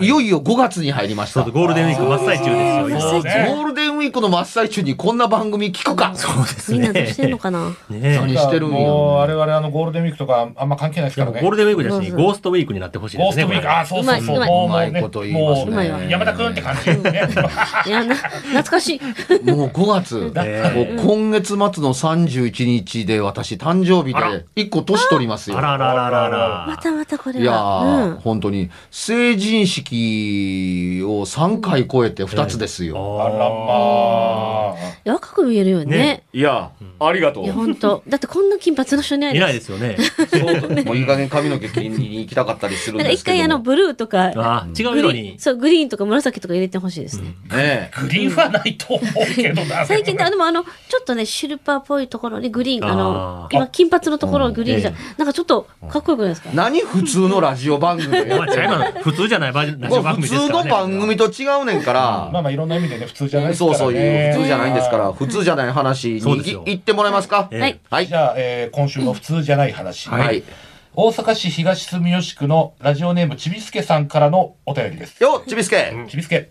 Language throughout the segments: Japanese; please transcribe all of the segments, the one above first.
いよいよ5月に入りました。ゴールデンウィーク真っ最中ですよ。ゴールデンウィークの真っ最中にこんな番組聞くか。そうですね。みんなどうしてんのかな？ね何してるんもうよ。我々あのゴールデンウィークとかあんま関係ないですからね。ゴールデンウィークだし、そうゴーストウィークになってほしいですね。ゴーストウィーク、あ、そうそうそう。うまいこと言いますね山田くんって感じ。いや、な、懐かしい。もう5月。今月末の31日で私誕生日で1個年取りますよ。あらららららまたまたこれいやは。ー、うん。本当に成人式を3回超えて2つですよ。あらまあ。若く見えるよね。ねいや、ありがといや、本当だってこんな金髪の人いないいないで。ですすよね。もういい加減髪の毛切りに行きたかったりするんですけど回あの、ブルーとか、あ違うグ色に。リーンそう、グリーンとか紫とか入れてほしいですね。ねえグリーンはないと思うけどな。最近で、あでもあの、ちょっとね、シルバーっぽいところにグリーン、あのあ、ー今、金髪のところグリーンじゃうん、なんかちょっとかっこよくないですか？何普通のラジオ番組普通じゃないバージョンラジオ番普通の組ですからね。番組と違うねんから、まあまあいろんな意味でね、普通じゃないですからね。そうそういう普通じゃないんですから、普通じゃない話にそうですよい行ってもらえますか？ええはい。はいじ。ゃあ、えー今週の普通じゃない話。はい。大阪市東住吉区のラジオネームちびすけさんからのお便りです。よっ、ちびすけ。ちびすけ。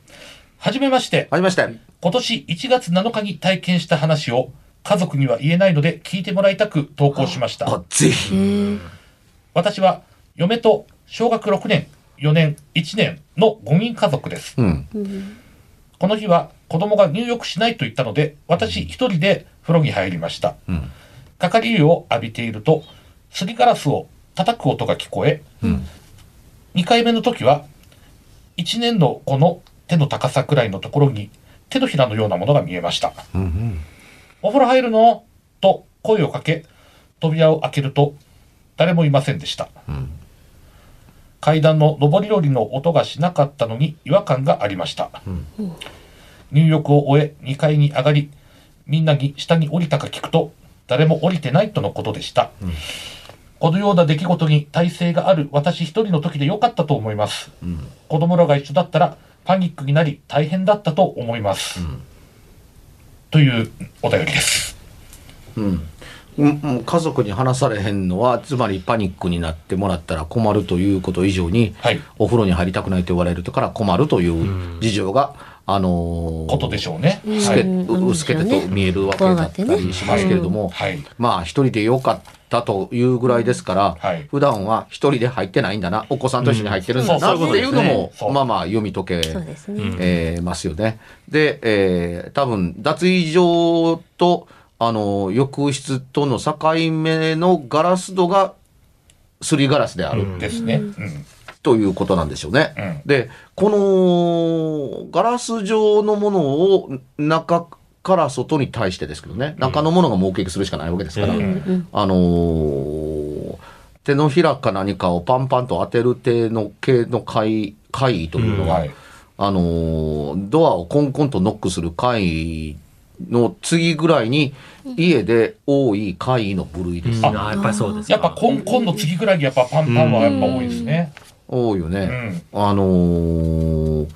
はじめまして。はじめまして。今年1月7日に体験した話を家族には言えないので聞いてもらいたく投稿しました。あ、ぜひ。私は嫁と小学6年、4年、1年の5人家族です。うん。この日は子供が入浴しないと言ったので、私一人で風呂に入りました。んかかり湯を浴びていると、すりガラスを叩く音が聞こえ、ん2回目の時は、1年の子の手の高さくらいのところに手のひらのようなものが見えました。お風呂入るの？と声をかけ、扉を開けると、誰もいませんでした。階段の上り下りの音がしなかったのに違和感がありました。入浴を終え2階に上がり、みんなに下に降りたか聞くと、誰も降りてないとのことでした。このような出来事に耐性がある私一人の時でよかったと思います。子供らが一緒だったらパニックになり大変だったと思います。というお便りです。うんうん家族に話されへんのは、つまりパニックになってもらったら困るということ以上に、はい。お風呂に入りたくないと言われるから困るという事情が、あのーことでしょうね。透け薄けてと見えるわけだったりしますけれども、はい。まあ一人でよかったというぐらいですから、はい。普段は一人で入ってないんだな、お子さんと一緒に入ってるんだうん。なっていうのも、まあまあ読み解け。えーますよね。で、えー多分脱衣場とあの浴室との境目のガラス戸がすりガラスである、ですね。うん。ということなんでしょうね。うん。で、このガラス状のものを中から外に対してですけどね、中のものが目撃するしかないわけですから、うんあのー手のひらか何かをパンパンと当てる手の系の怪怪異というのは、はい。あのードアをコンコンとノックする怪異の次ぐらいに家で多い怪異の部類です。ああ、やっぱりそうですか。やっぱコンコンの次ぐらいにやっぱパンパンはやっぱ多いですね。多いよね。うん。あのー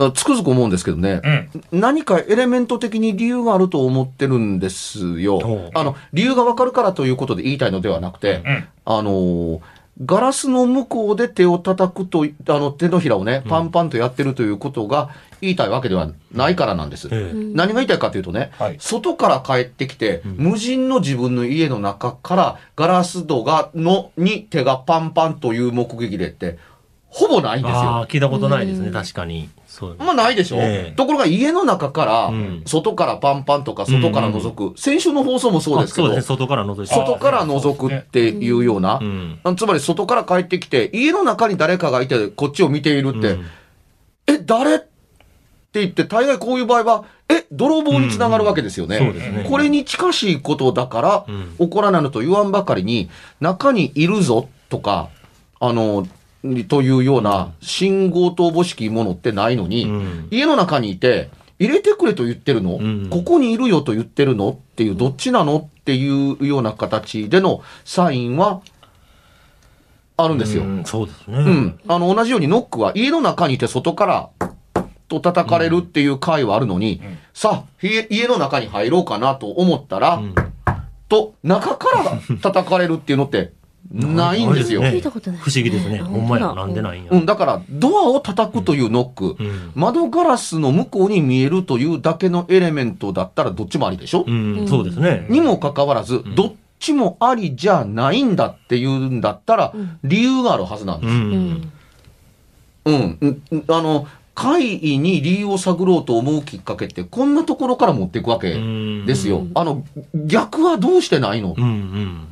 あつくづく思うんですけどね、うん。何かエレメント的に理由があると思ってるんですよあの、理由がわかるからということで言いたいのではなくて、うん。あのーガラスの向こうで手を叩くとい、あの、手のひらをね、パンパンとやってるということが言いたいわけではないからなんです。ええ何が言いたいかというとね、はい外から帰ってきて、無人の自分の家の中からガラス戸が、の、に手がパンパンという目撃例って、ほぼないんですあよあ、。聞いたことないですね、確かに。そう。まあないでしょ、ええ。ところが家の中からうん、外からパンパンとか外から覗く、先週の放送もそうですけど、ね、外から覗いて。外から覗くっていうような、うつまり外から帰ってきて、家の中に誰かがいて、こっちを見ているって、うん。え、誰？って言って、大概こういう場合は、え、泥棒につながるわけですよね。うんそうですね。これに近しいことだから、うん。起こらないのと言わんばかりに、中にいるぞとか、あの、というような信号とおぼしきものってないのに、うん家の中にいて、入れてくれと言ってるの、うんここにいるよと言ってるのっていう、どっちなのっていうような形でのサインはあるんですよ。うんそうですね。うん。あの、同じようにノックは家の中にいて外から、と叩かれるっていう回はあるのに、さあ、家家の中に入ろうかなと思ったら、うんと、中から叩かれるっていうのって、ないんですよ。ない聞いたことない不思議ですね。うんほんまや。なんでないんや。うん、だから、ドアを叩くというノック、うん窓ガラスの向こうに見えるというだけのエレメントだったらどっちもありでしょ、うん、そうですね。にもかかわらず、どっちもありじゃないんだっていうんだったら、理由があるはずなんです。うん、うん、あの、会議に理由を探ろうと思うきっかけって、こんなところから持っていくわけですよ。あの、逆はどうしてないの？うんうん。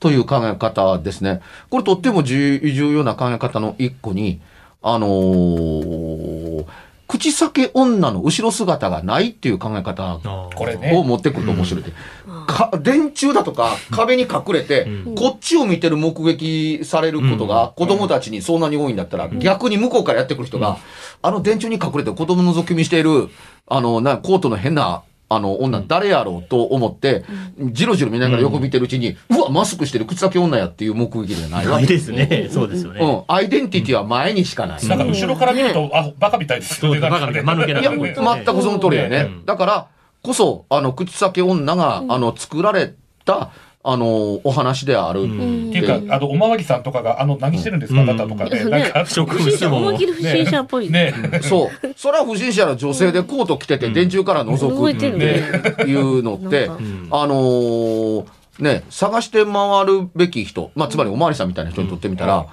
という考え方ですね。これとっても重重要な考え方の一個に、あのー口裂け女の後ろ姿がないっていう考え方を持ってくると面白いで、か電柱だとか壁に隠れて、うん。こっちを見てる目撃されることが子供たちにそんなに多いんだったら、逆に向こうからやってくる人が、あの電柱に隠れて子供覗き見している、あの、な、コートの変な、あの、女、誰やろうと思って、じろじろ見ながら横見てるうちに、うわ、マスクしてる口先女やっていう目撃じゃないわないけ。ですね。そうですよね。うん、アイデンティティは前にしかない。なんか後ろから見ると、あ、バカみたいですよね。そうバカみたい間抜けない全くその通りだよね。うんだからこそ、あの、口先女が、あの、作られた、あの、お話である。うん。っていうか、あの、おまわりさんとかが、あの、何してるんですか、あなたとかね。うんなんか、植不審者物も。思いっきり不審者っぽい。ね。そう。それは不審者の女性でコート着てて、電柱から覗くっていうのって、あのーね、探して回るべき人、まあ、つまりおまわりさんみたいな人にとってみたら、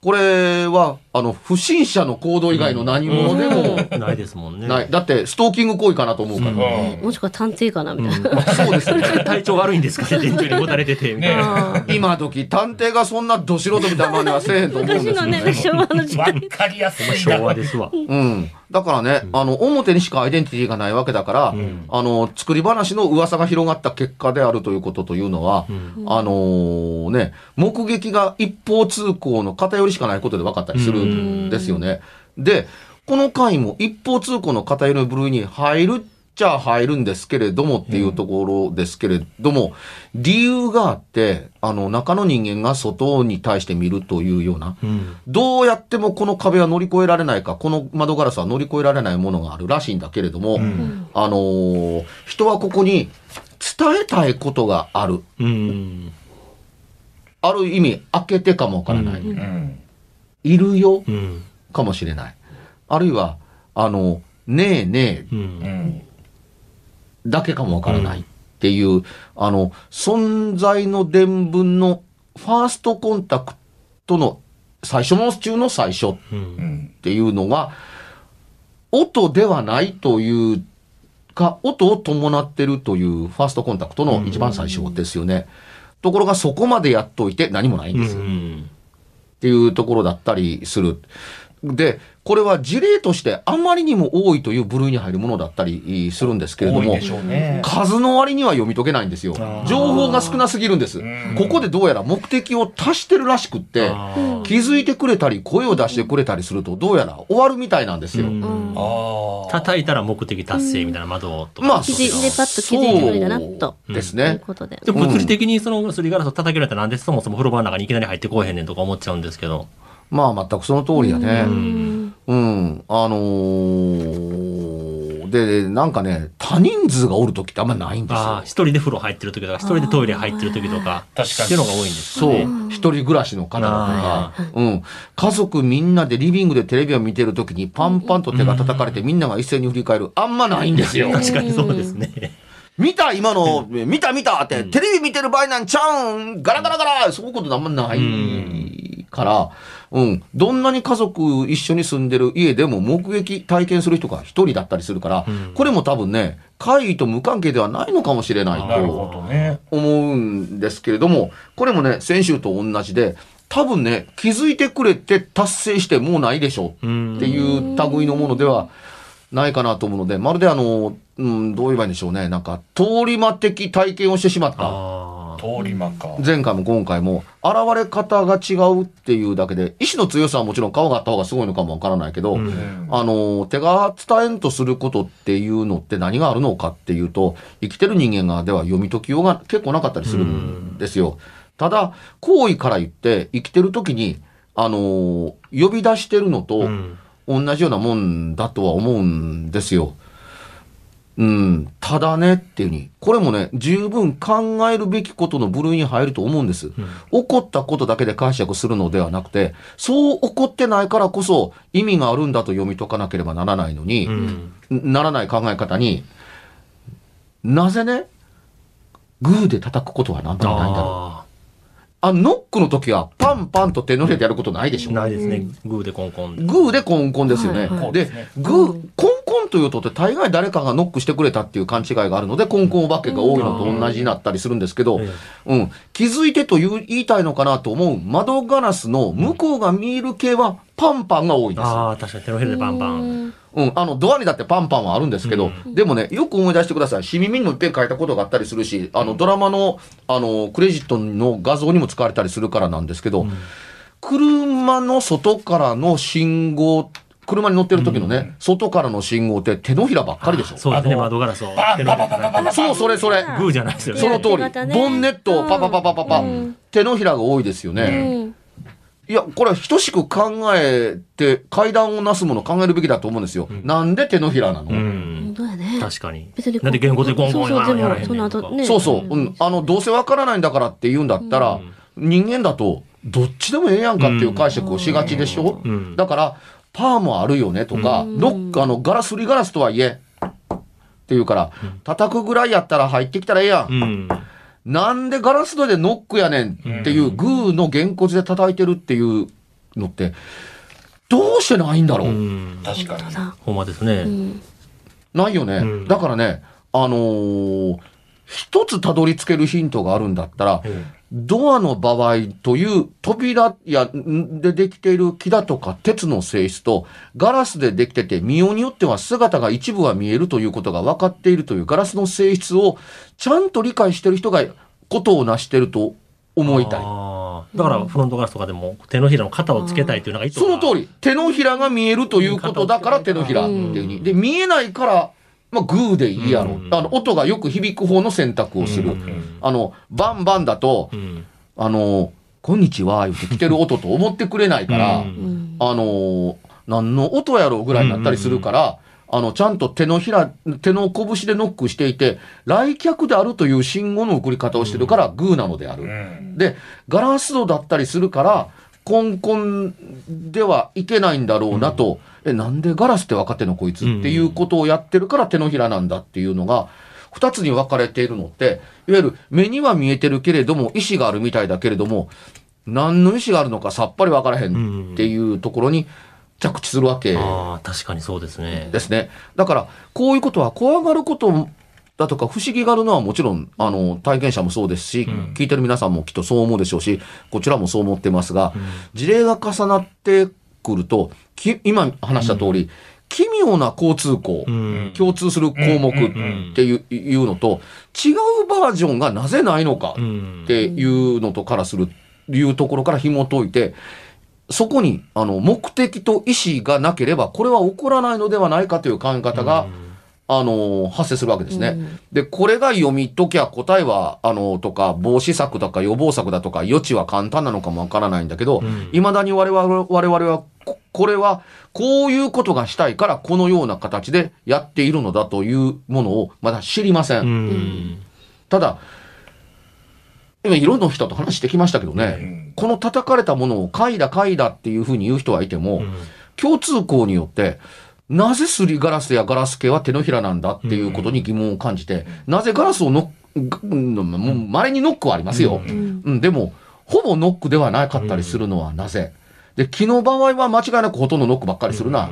これは、あの、不審者の行動以外の何者でもないですもんね。ない。だって、ストーキング行為かなと思うから。うんもしくは探偵かなみたいな。そうですね。体調悪いんですかね、電柱にもたれてて、みたいな。あー今時探偵がそんなど素人みたいな真似はせえへんと思うんですよ昔のね、昭和の時わ代。かりやすい昭和な。ですわ。うん。だからね、あの、表にしかアイデンティティがないわけだから、んあの、作り話の噂が広がった結果であるということというのは、あのーね、目撃が一方通行の偏りしかないことで分かったりするんですよね。で、この回も一方通行の偏りの部類に入るっちゃ入るんですけれどもっていうところですけれども、理由があって、あの、中の人間が外に対して見るというような、うん。どうやってもこの壁は乗り越えられないか、この窓ガラスは乗り越えられないものがあるらしいんだけれども、あのー人はここに伝えたいことがある。うん。ある意味、開けてかもわからない。うん。いるよ、うん。かもしれない。あるいは、あの、ねえね。えだけかもわからないっていう、あの、存在の伝聞のファーストコンタクトの最初の中の最初。っていうのが、音ではないというか、音を伴ってるというファーストコンタクトの一番最初ですよね。ところがそこまでやっといて何もないんうです。っ。ていうところだったりする。で、これは事例としてあまりにも多いという部類に入るものだったりするんですけれどもね。数の割には読み解けないんですよ。情報が少なすぎるんですうん。ここでどうやら目的を達してるらしくって、気づいてくれたり声を出してくれたりするとどうやら終わるみたいなんですよ。叩いたら目的達成みたいな窓とか。まあ、気づいでパッと気づいてくれたなと。そうですというね。ことで。物理的にそのすりガラスを叩けられたらなんでそもそも風呂場の中にいきなり入ってこうへんねんとか思っちゃうんですけど。まあ、全くその通りやね。うんうん。あのーで、なんかね、多人数がおる時ってあんまないんですよああ、。一人で風呂入ってる時とか、一人でトイレ入ってる時とか、確かにっていうのが多いんですそうかね。、一人暮らしの方とか、うん。家族みんなでリビングでテレビを見てる時にパンパンと手が叩かれてみんなが一斉に振り返る。あんまないんですよ。確かにそうですね。見た今の、見た見たって、テレビ見てる場合なんちゃうんガラガラガラそういうことあんまないから、うん。どんなに家族一緒に住んでる家でも目撃体験する人が一人だったりするから、これも多分ね、怪異と無関係ではないのかもしれないと。思うんですけれども、これもね、先週と同じで、多分ね、気づいてくれて達成してもうないでしょうんっていう類のものではないかなと思うので、まるであの、うん、どう言えばいいんでしょうね。なんか、通り魔的体験をしてしまった。通り魔か。前回も今回も、現れ方が違うっていうだけで、意志の強さはもちろん顔があった方がすごいのかもわからないけど、うんあの、手が伝えんとすることっていうのって何があるのかっていうと、生きてる人間がでは読み解きようが結構なかったりするんですよ。ただ、行為から言って、生きてる時に、あの、呼び出してるのと、うん同じようなもんだとは思うんですよ。うん、ただねっていうに、これもね、十分考えるべきことの部類に入ると思うんです。起こったことだけで解釈するのではなくて、そう起こってないからこそ意味があるんだと読み解かなければならないのに、うん。ならない考え方に、なぜね、グーで叩くことはなんともないんだろう。ああ、ノックの時はパンパンと手のひらでやることないでしあ。ょ。ないですね。グーでコンコンで。グーでコンコンですよね。はいはいでグー、コンコンという音って大概誰かがノックしてくれたっていう勘違いがあるので、コンコンお化けが多いのと同じになったりするんですけど、えうん、気づいてという言いたいのかなと思う窓ガラスの向こうが見える系はパンパンが多いです。ああ、確かに手のひらでバンバン。うん、あの、ドアにだってパンパンはあるんですけど、でもね、よく思い出してください。し耳にもいっぺん書いたことがあったりするし、あの、ドラマの、あの、クレジットの画像にも使われたりするからなんですけど、車の外からの信号、車に乗ってる時のね、外からの信号って手のひらばっかりでしょ。そうですね、窓ガラスを。そう、それそれ。グーじゃないですよね。その通り。ボンネットをパパパパパパ、うん手のひらが多いですよね。うんいや、これは等しく考えて、階段をなすものを考えるべきだと思うんですよ。なんで手のひらなの？確かに。別になんで言語でゴンゴンそうそうやらへんねんでもそのとか後ねそうそう。うん。あの、どうせわからないんだからって言うんだったら、人間だと、どっちでもええやんかっていう解釈をしがちでしょ、うんだから、パーもあるよねとか、ロック、あの、ガラス、すりガラスとはいえ、っていうから、叩くぐらいやったら入ってきたらええやん。うん。なんでガラス戸でノックやねんっていう、グーのげんこつで叩いてるっていうのって、どうしてないんだろう、うん。確かに。ほんまですね。ないよね。うんだからね、あのー一つたどり着けるヒントがあるんだったら、ドアの場合という扉やんでできている木だとか鉄の性質とガラスでできてて見ようによっては姿が一部は見えるということが分かっているというガラスの性質をちゃんと理解している人がことを成していると思いたい。だからフロントガラスとかでも手のひらの肩をつけたいっていうのがその通り。手のひらが見えるということだから手のひらっていうふうに。で、見えないから、まあ、グーでいいやろ。うんあの、音がよく響く方の選択をする。うんあの、バンバンだと、うんあの、こんにちは、言って来てる音と思ってくれないから、うんうんあの、何の音やろうぐらいになったりするから、あの、ちゃんと手のひら、手の拳でノックしていて、来客であるという信号の送り方をしてるから、グーなのである。うん。で、ガラス戸だったりするから、コンコンではいけないんだろうなと、え、なんでガラスって分かってんのこいつっていうことをやってるから手のひらなんだっていうのが、二つに分かれているのって、いわゆる目には見えてるけれども、意志があるみたいだけれども、何の意志があるのかさっぱり分からへんっていうところに着地するわけああ、確かにそうですね。ですね。だから、こういうことは怖がることだとか不思議があるのはもちろん、あの、体験者もそうですし、聞いてる皆さんもきっとそう思うでしょうし、こちらもそう思ってますが、事例が重なってくると、き今話した通り、奇妙な交通項、うん。共通する項目っていう,、いうのと、違うバージョンがなぜないのかうん。っていうのとからする、いうところから紐解いて、そこに、あの、目的と意思がなければ、これは起こらないのではないかという考え方が、ああの、発生するわけですね。で、これが読み解きゃ答えは、あの、とか、防止策とか予防策だとか、余地は簡単なのかもわからないんだけど、未だに我々、我々は、ここれは、こういうことがしたいから、このような形でやっているのだというものを、まだ知りません。うん。ただ、今いろんな人と話してきましたけどね、この叩かれたものを嗅いだ嗅いだっていうふうに言う人はいても、共通項によって、なぜすりガラスやガラス系は手のひらなんだっていうことに疑問を感じて、なぜガラスをノック、うんもう稀にノックはありますよ。うん、でも、ほぼノックではなかったりするのはなぜ、で、木の場合は間違いなくほとんどノックばっかりするな。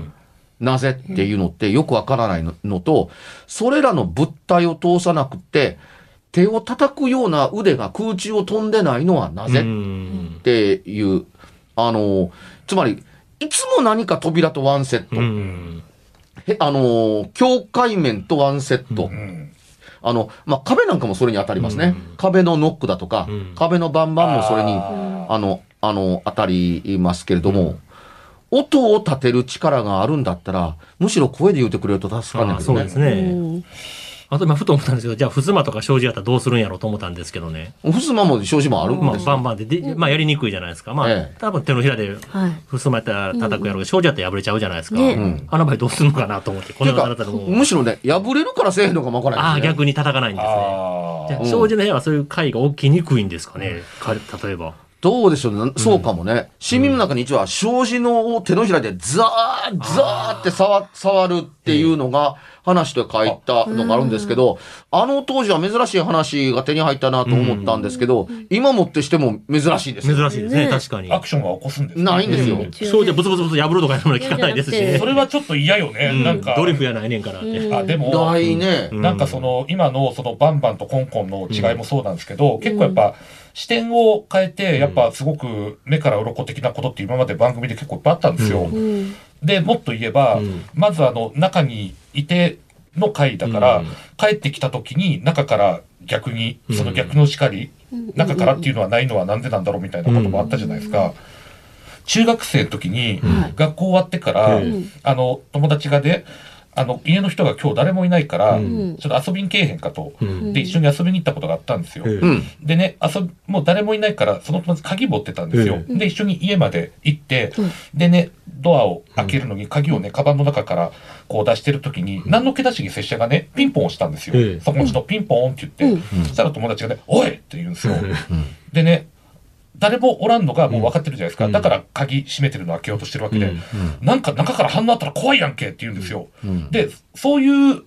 なぜっていうのってよくわからないののと、それらの物体を通さなくて、手を叩くような腕が空中を飛んでないのはなぜうん。っていう、あの、つまり、いつも何か扉とワンセット。うん。へあの、境界面とワンセット。うんあの、まあ、壁なんかもそれに当たりますね。壁のノックだとか、うん壁のバンバンもそれに、ああの、あの、当たりますけれども、音を立てる力があるんだったら、むしろ声で言うてくれると助かるんだけどね。あそうですね。あと今ふと思ったんですけど、じゃあ、ふすまとか障子やったらどうするんやろうと思ったんですけどね。ふすまも障子もあるんまあ、ですよ。バンバンでで、まあ、やりにくいじゃないですか。まあ、ええ多分手のひらで、はい。ふすまやったら叩くやろうけど、障子やったら破れちゃうじゃないですか。ねうんあの場合どうするのかなと思って、このていうか世の中でも。むしろね、破れるからせえへんのかもわからああ、ないですね。逆に叩かないんですね。じゃあ、障子の部屋はそういう階が起きにくいんですかね。か例えば。どうでしょうね。そうかもね。市民の中に一応は、障子の手のひらでザー、ザーって触触るっていうのが話で書いたのがあるんですけど、あの当時は珍しい話が手に入ったなと思ったんですけど、今もってしても珍しいですよ。珍しいですね、ね確かに。アクションは起こすんですねないんですよ。うん障子ブツブツブツ破るとかいうのは聞かないですしそ。れはちょっと嫌よね、うんなんかドリフやないねんからって。あでも、ないね。うんなんかその今のそのバンバンとコンコンの違いもそうなんですけど、結構やっぱ視点を変えてやっぱすごく目から鱗的なことって今まで番組で結構いっぱいあったんですよ。うん。でもっと言えば、うん。まずあの中にいての回だから、うん。帰ってきた時に中から逆にその逆の叱り、中からっていうのはないのはなんでなんだろうみたいなこともあったじゃないですか。中学生の時に、はい。学校終わってから、うん。あの友達がであの家の人が今日誰もいないから、うんちょっと遊びにけえへんかと、うんで一緒に遊びに行ったことがあったんですよ。うんうん。でね遊びもう誰もいないからその友達鍵持ってたんですよ。うで一緒に家まで行って、うんでねドアを開けるのに鍵をねカバンの中からこう出してる時に何の気なしに拙者がねピンポン押したんですよ。ええそこの人ピンポンって言って、そしたら友達がね「おい!」って言うんですよ。でね誰もおらんのがもう分かってるじゃないですか、うん。だから鍵閉めてるの開けようとしてるわけで、うん。なんか中から反応あったら怖いやんけって言うんですよ。うん。で、そういう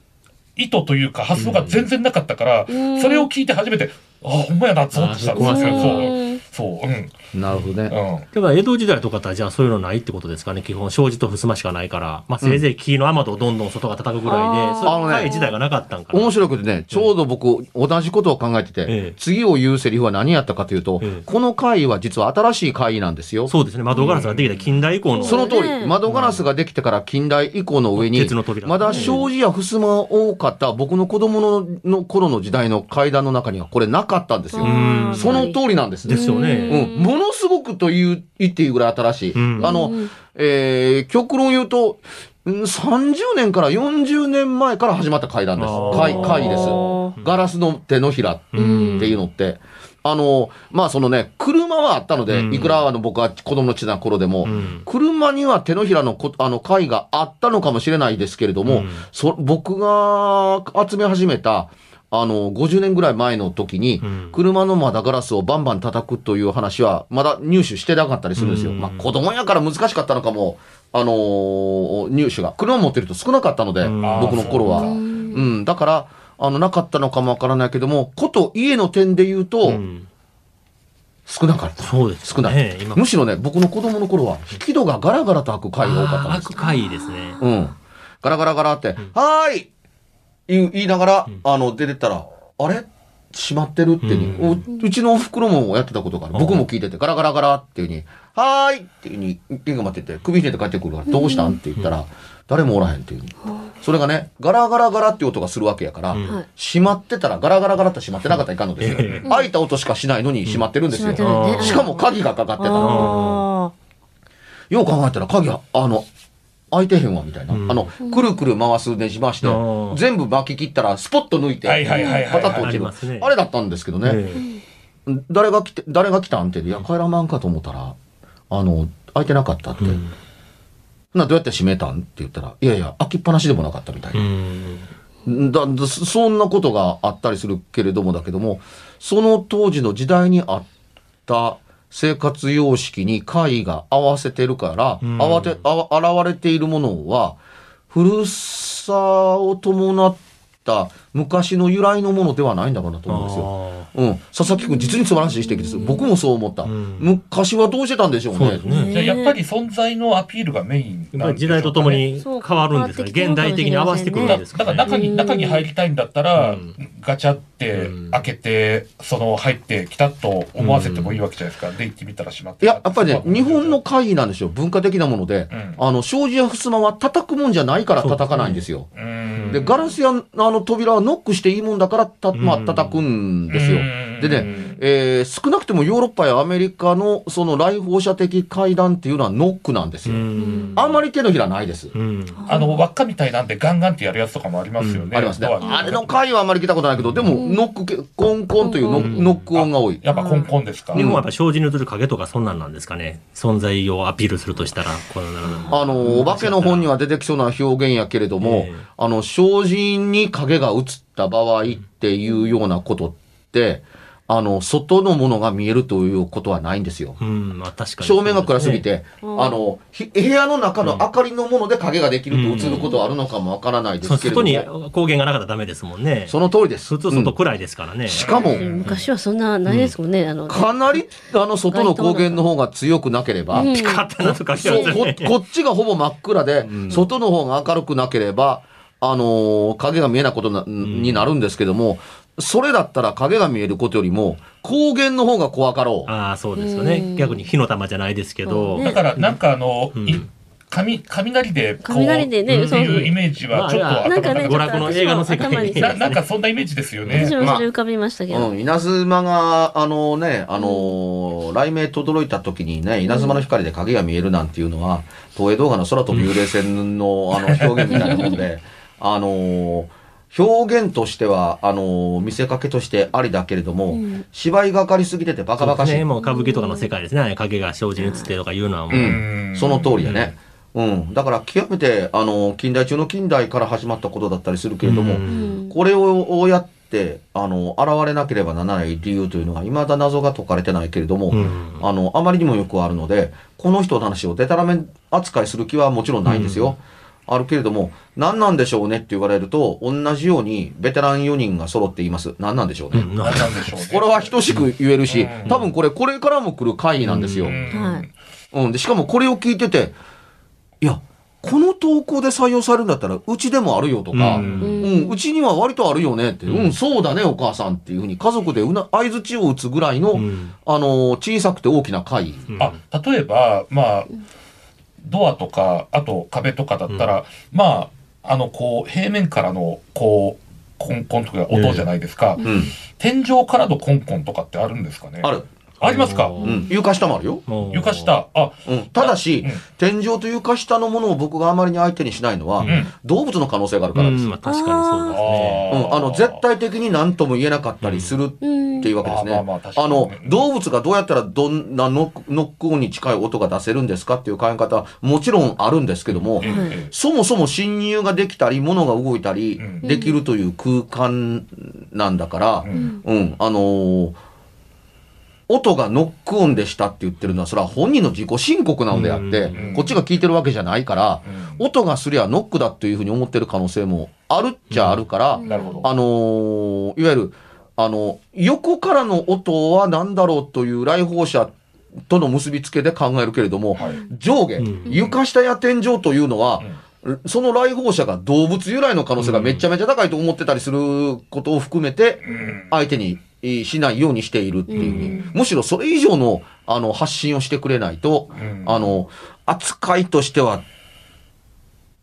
意図というか発想が全然なかったから、ん。それを聞いて初めて、ああ、ほんまやな、ゾッとしたんですよ。そう。そう、うん。なるほどね。うん。だから江戸時代とかってじゃあそういうのないってことですかね基本障子と襖しかないから、まあ、せいぜい木の雨戸をどんどん外が叩くぐらいで、あー。そういう時代がなかったんかな。面白くてね、ちょうど僕、同じことを考えてて、ええ。次を言うセリフは何やったかというと、ええ。この回は実は新しい回なんですよ。そうですね。窓ガラスができた近代以降の。その通り、ね窓ガラスができてから近代以降の上に鉄の扉、まだ障子や襖が多かった僕の子供のの頃の時代の階段の中にはこれなかったんですよ。ん。その通りなんです。ですよね。うん、ものすごくと言う言っていいぐらい新しい。うん。あの、えー極論言うと、うん30年から40年前から始まった階段です。あ。ー。階、階です。ガラスの手のひらっていうのって。あの、まあそのね、車はあったので、うん。いくらあの僕は子供の小さな頃でも、ん。車には手のひらのこあの階があったのかもしれないですけれども、うん。そ僕が集め始めた、あの、50年ぐらい前の時に、うん車の窓ガラスをバンバン叩くという話は、まだ入手してなかったりするんですよ。うんまあ子供やから難しかったのかも、あのー入手が。車持ってると少なかったので、うん僕の頃は。ううん、だから、あの、なかったのかもわからないけども、こと家の点で言うと、うん少なかった。そうです少ない。むしろね、僕の子供の頃は、引き戸がガラガラと開く回が多かったんです開く回ですねうん。ガラガラガラって、はーい言い言いながら、あの、出てったら、あれ？閉まってるっていうふうに、ううちのお袋もやってたことがある。僕も聞いてて、ガラガラガラっていうふうに、はーいっていうふうに、玄関待ってて、首ひねって帰ってくるから、どうしたん？って言ったら、誰もおらへんっていうふうに。それがね、ガラガラガラっていう音がするわけやから、はい。閉まってたら、ガラガラガラって閉まってなかったらいかんのですえよ。開いた音しかしないのに閉まってるんですよ。しかも鍵がかかってた。あよう考えたら鍵は、あの、開いてへんわみたいな、うん。あのくるくる回すねじ回して、うん全部巻き切ったらスポッと抜いて、パタッと落ちる。あね。あれだったんですけどね、え誰が来て誰が来たんっていや帰らまんかと思ったらあの開いてなかったって、えうん。などうやって閉めたんって言ったらいやいや開きっぱなしでもなかったみたいな。うん。だそんなことがあったりするけれどもだけどもその当時の時代にあった生活様式に会が合わせてるから、うん。慌てあわ現れているものは古さを伴った昔の由来のものではないんだろうなと思うんですよ。あうん、佐々木君実に素晴らしい指摘です。僕もそう思った。ん。昔はどうしてたんでしょうね。うです。ね。じゃあやっぱり存在のアピールがメインなんね時代とともに変わるんですか現代的に合わせてくるんだですかだから中に、うん。中に入りたいんだったら、うん。ガチャってうん開けて、その入ってきたと思わせてもいいわけじゃないですか。で、行ってみたらしまってたいや、やっぱりね、日本の会議なんですよ。文化的なもので。うんあの、障子や襖は叩くもんじゃないから叩かないんですよ。うんで、ガラスやあの扉はノックしていいもんだから、た、まあ、叩くんですよ。うんでね、えー少なくてもヨーロッパやアメリカのその来訪者的会談っていうのはノックなんですうよ。ん。あんまり手のひらないです。うん。あの、輪っかみたいなんでガンガンってやるやつとかもありますよね。ありますね。あれの会はあんまり聞いたことないけど、でも、ノックけ、コンコンというノックノック音が多い。やっぱコンコンですか？日本はやっぱ障子に映る影とかそんなんなんですかね。存在をアピールするとしたら、このあの、お化けの本には出てきそうな表現やけれども、ええあの、障子に影が映った場合っていうようなことって、あの、外のものが見えるということはないんですよ。うん、まあ確かに。照明が暗すぎて、うんあの、ひ部屋の中の明かりのもので影ができると映ることはあるのかもわからないで。すけれど外も。に光源がなかったらダメですもんね。その通りです。普通うん外暗いですからね。しかも、昔はそんなないですもんね。あの、かなり、あの、外の光源の方が強くなければ、うんピカッとなとかうこますね。こっちがほぼ真っ暗で、外の方が明るくなければ、あのー影が見えないことな、になるんですけども、それだったら影が見えることよりも、光源の方が怖かろう。ああ、そうですようね。ん逆に火の玉じゃないですけど。ねだから、なんかあの、うんい雷雷でこう、雷でねってそういうイメージはちょっとまあなんかね、頭の中娯楽の映画の世界にななんかそんなイメージですよね。私もそれ浮かびましたけど。うん、稲妻が、あのね、あのー雷鳴轟いた時にね、稲妻の光で影が見えるなんていうのは、東映動画の空飛ぶ幽霊船の、あの、表現みたいなもんで、あのー表現としては、あのー見せかけとしてありだけれども、うん芝居がかりすぎててバカバカしい。ね、もう歌舞伎とかの世界ですね。影が障子に映ってとかいうのはもう。うんその通りやね。うん。だから、極めて、あの、近代中の近代から始まったことだったりするけれども、うんうんこれをやって、あの、現れなければならない理由というのが、未だ謎が解かれてないけれども、うんあの、あまりにもよくあるので、この人の話をデタラメ扱いする気はもちろんないんですよ。あるけれども、何なんでしょうねって言われると、同じようにベテラン4人が揃っています。何なんでしょうね。うん何なんでしょうね。これは等しく言えるしう、ん多分これ、これからも来る会議なんですよ。うんはいうん。で、しかもこれを聞いてて、いや、この投稿で採用されるんだったら、うちでもあるよとか、ううんん、うちには割とあるよねって、うん、そうだね、お母さんっていうふうに、家族でうな、相槌を打つぐらいの、んあの、小さくて大きな会。あ、例えば、まあ、ドアとか、あと壁とかだったら、まあ、あの、こう、平面からの、こう、コンコンとか音じゃないですか。うん。天井からのコンコンとかってあるんですかね？ある。ありますか？ううん。床下もあるよ。床下。あ、うん。ただしうん、天井と床下のものを僕があまりに相手にしないのは、ん。動物の可能性があるからです。うん、まあ確かにそうですね。うん、あの、絶対的に何とも言えなかったりするっていうわけですね。まあまあまあ確かにあの、動物がどうやったらどんなノックノック音に近い音が出せるんですかっていう考え方はもちろんあるんですけども、ええそもそも侵入ができたり、物が動いたりうんできるという空間なんだから、うん。うん、あのー音がノック音でしたって言ってるのは、それは本人の自己申告なのであって、うんこっちが聞いてるわけじゃないから、うん。音がすりゃノックだというふうに思ってる可能性もあるっちゃあるから、なるほど。あのーいわゆる、あの、横からの音は何だろうという来訪者との結びつけで考えるけれども、はい。上下、うん。床下や天井というのは、その来訪者が動物由来の可能性がめちゃめちゃ高いと思ってたりすることを含めて、うん。相手にえーしないようにしているっていう。ふうに、むしろそれ以上のあの発信をしてくれないと、うん。あの、扱いとしては、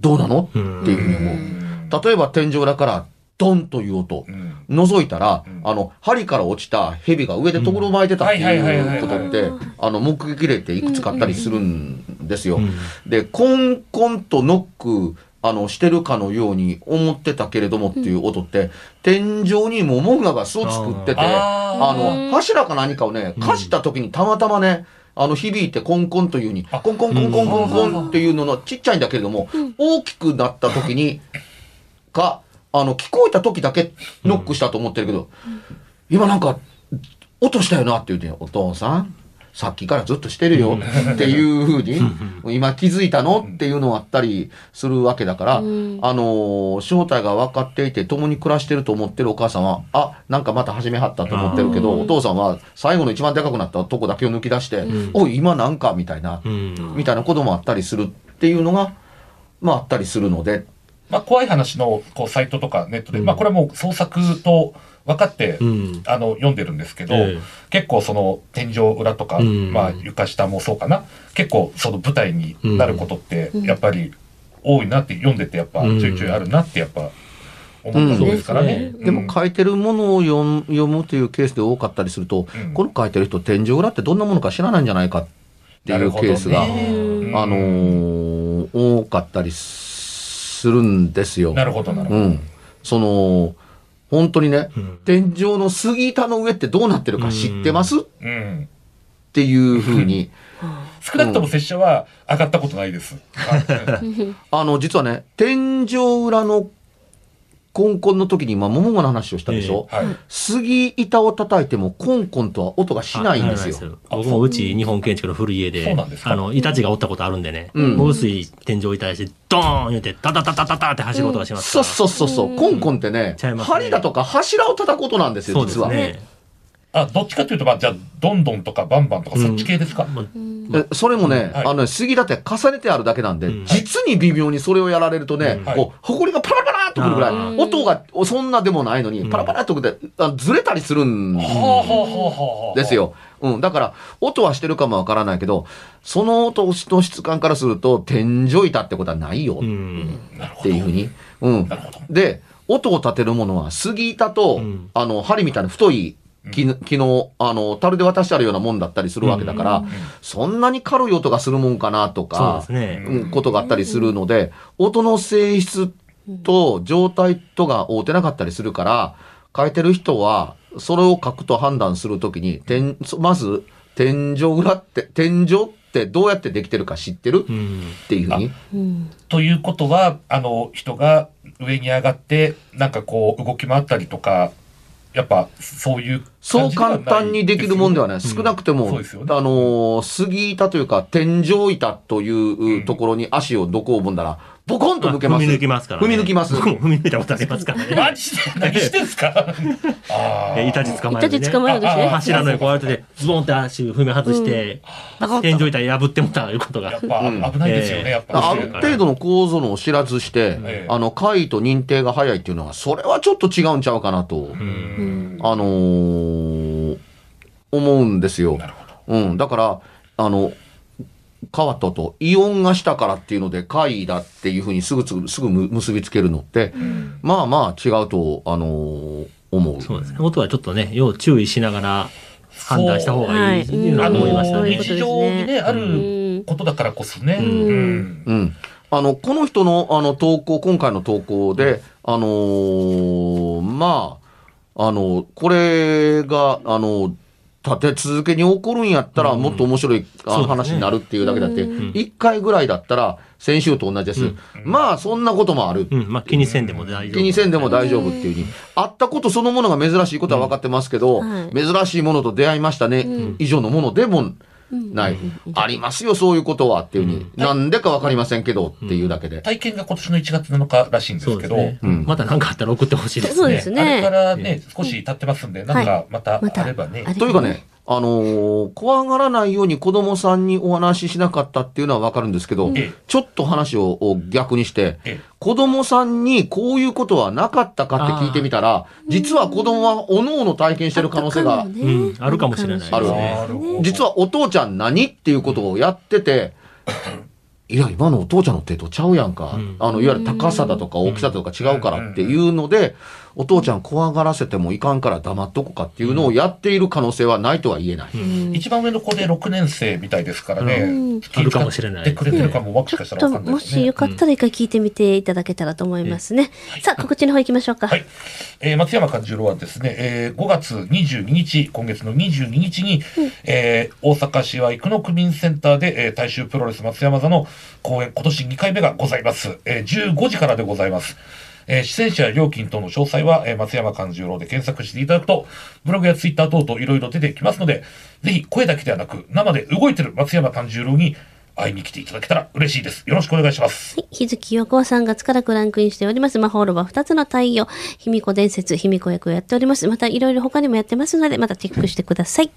どうなの？っていうふうに思う。例えば天井裏からドンという音。うん。覗いたら、うん。あの、針から落ちた蛇が上でところ巻いてたってはいうことって、あの、目撃例っていくつかあったりするんですよ。うん。で、コンコンとノック、あの、してるかのように思ってたけれどもっていう音って、天井にもモグラが巣を作ってて、あの、柱か何かをね、かした時にたまたまね、あの、響いてコンコンというに、あコンコンコンコンコンコンっていうののちっちゃいんだけれども、大きくなった時に、か、あの、聞こえた時だけノックしたと思ってるけど、今なんか、音したよなって言うて、お父さん、さっきからずっとしてるよっていうふうに、今気づいたのっていうのがあったりするわけだから、あのー正体が分かっていて共に暮らしてると思ってるお母さんは、あ、なんかまた始めはったと思ってるけど、お父さんは最後の一番でかくなったとこだけを抜き出して、おい、今なんかみたいな、うん。みたいなこともあったりするっていうのが、まああったりするので、まあ、怖い話のこうサイトとかネットで、まあ、これはもう創作と分かって、うん。あの読んでるんですけど、ええ。結構その天井裏とか、うん。まあ、床下もそうかな。結構その舞台になることってやっぱり多いなって読んでてやっぱうん。ちょいちょいあるなってやっぱ思ったそうですからね。うん。でも書いてるものを読む読むというケースで多かったりすると、うん。この書いてる人天井裏ってどんなものか知らないんじゃないかっていうケースが、なるほどね。あのー多かったりするんですよ。なるほどなるほど。うん。その、本当にね、うん。天井の杉板の上ってどうなってるか知ってます、っうん。ていうふうに、少なくとも拙者は上がったことないです。はい。あの、実はね、天井裏のコンコンの時に今、桃子の話をしたでしょ、はい。杉板を叩いてもコンコンとは音がしないんですよ。あ僕もうち日本建築の古い家でそうなんですか？あのイタチがおったことあるんでね、うん。もう薄い天井板にしてドーン言ってタタタタタタって走る音がしますそうから、そうそう。そう、コンコンってねちゃいますね。針だとか柱を叩くことなんですよ、実は。あ、どっちかというと、まあ、じゃあ、どんどんとかバンバンとかそっち系ですか、まあえそれもね、はい。あのね、杉だって重ねてあるだけなんで、うん。実に微妙にそれをやられるとね、はい。こう、埃がパラパラっとくるぐらい、音がそんなでもないのに、パラパラっとくて、あずれたりするんです。よ。うん。だから、音はしてるかもわからないけど、その音の質感からすると、天井板ってことはないよ。っていうふうに。うん。で、音を立てるものは杉板と、うんあの、針みたいな太い木の、木の、あの、樽で渡してあるようなもんだったりするわけだから、そんなに軽い音がするもんかなとそうかで、すね、うん、ことがあったりするので、音の性質と状態とが合うてなかったりするから、書いてる人は、それを書くと判断するときに、天、まず、天井裏って、天井ってどうやってできてるか知ってる？うんっていうふうに。うん。ということは、あの、人が上に上がって、なんかこう、動き回ったりとか、やっぱ、そういうそう簡単にできるもんではない。少なくても、そうですよね。あのー杉板というか、天井板というところに足をどこを踏んだら、ボコンと抜けます。踏み抜きますから、ね、踏み抜きます。僕も踏み抜いたことありますからね。マジで何してんすか？あ えイタチ捕まえて、ね、イタチ捕まえるんですね柱の横割れてズボンって足踏み外して、天井板破ってもたいうことが。やっぱうん。危ないですよね、ええやっぱ。ある程度の構造のを知らずして、ええ。あの、回と認定が早いっていうのは、それはちょっと違うんちゃうかなと、うん。あのー思うんですよ。な。るほど。うん。だから、あの、川とと、イオンがしたからっていうので、怪異だっていうふうにすぐすぐ、すぐむ結びつけるのって、まあまあ違うと、あのー思う。そうですね。音はちょっとね要注意しながら判断した方がいいっていうのはあの思いましたね、日常にね、あることだからこそね。うん。うん。うん。あの、この人の、あの、投稿、今回の投稿で、あのーまあ、あの、これが、あの、立て続けに起こるんやったら、うん。もっと面白い、話になるっていうだけだって、うん。一回ぐらいだったら、先週と同じです。うん。まあ、そんなこともある。うん。まあ気にせんでも大丈夫。気にせんでも大丈夫っていうふうに、あったことそのものが珍しいことは分かってますけど、珍しいものと出会いましたね、うん。以上のものでもない、ありますよ、そういうことはっていうふうに、なんでか分かりませんけどっていうだけで。体験が今年の1月7日らしいんですけど、そうですね、うん。また何かあったら送ってほしいですね。そうですね。あれからね、少し経ってますんで、なんかまたあればね。というかね、あのー怖がらないように子供さんにお話ししなかったっていうのはわかるんですけど、ええちょっと話をを逆にして、ええ。子供さんにこういうことはなかったかって聞いてみたら、実は子供はおのおの体験してる可能性が、うん。あるかもしれないですね。ある実はお父ちゃん何っていうことをやってて、いや、今のお父ちゃんの手とちゃうやんか。うん。あの、いわゆる高さだとか大きさだとか違うからっていうので、お父ちゃん怖がらせてもいかんから黙っとこかっていうのをやっている可能性はないとは言えない。一番上の子で6年生みたいですからね。うんあるかもしれないってくれてるかももしかしたらわかんないも。しよかったら一回聞いてみていただけたらと思いますね。さあ、告知の方行きましょうか。はい。えー松山勘十郎はですね、えー5月22日、今月の22日に、えー大阪市は生野区民センターで、えー大衆プロレス松山座の公演、今年2回目がございます。えー15時からでございます。えー出演者や料金等の詳細は、えー松山勘十郎で検索していただくと、ブログやツイッター等々いろいろ出てきますので、ぜひ声だけではなく、生で動いてる松山勘十郎に会いに来ていただけたら嬉しいです。よろしくお願いします。はい日月陽子は3月からクランクインしております。魔法ロバ2つの太陽、卑弥呼伝説、卑弥呼役をやっております。またいろいろ他にもやってますので、またチェックしてください。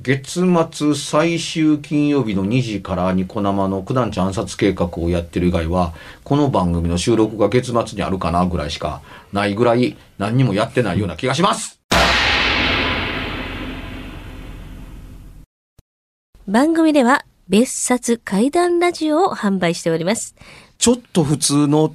月末最終金曜日の2時からニコ生の九段地暗殺計画をやってる以外は、この番組の収録が月末にあるかなぐらいしかないぐらい何にもやってないような気がします番組では別冊怪談ラジオを販売しております。ちょっと普通の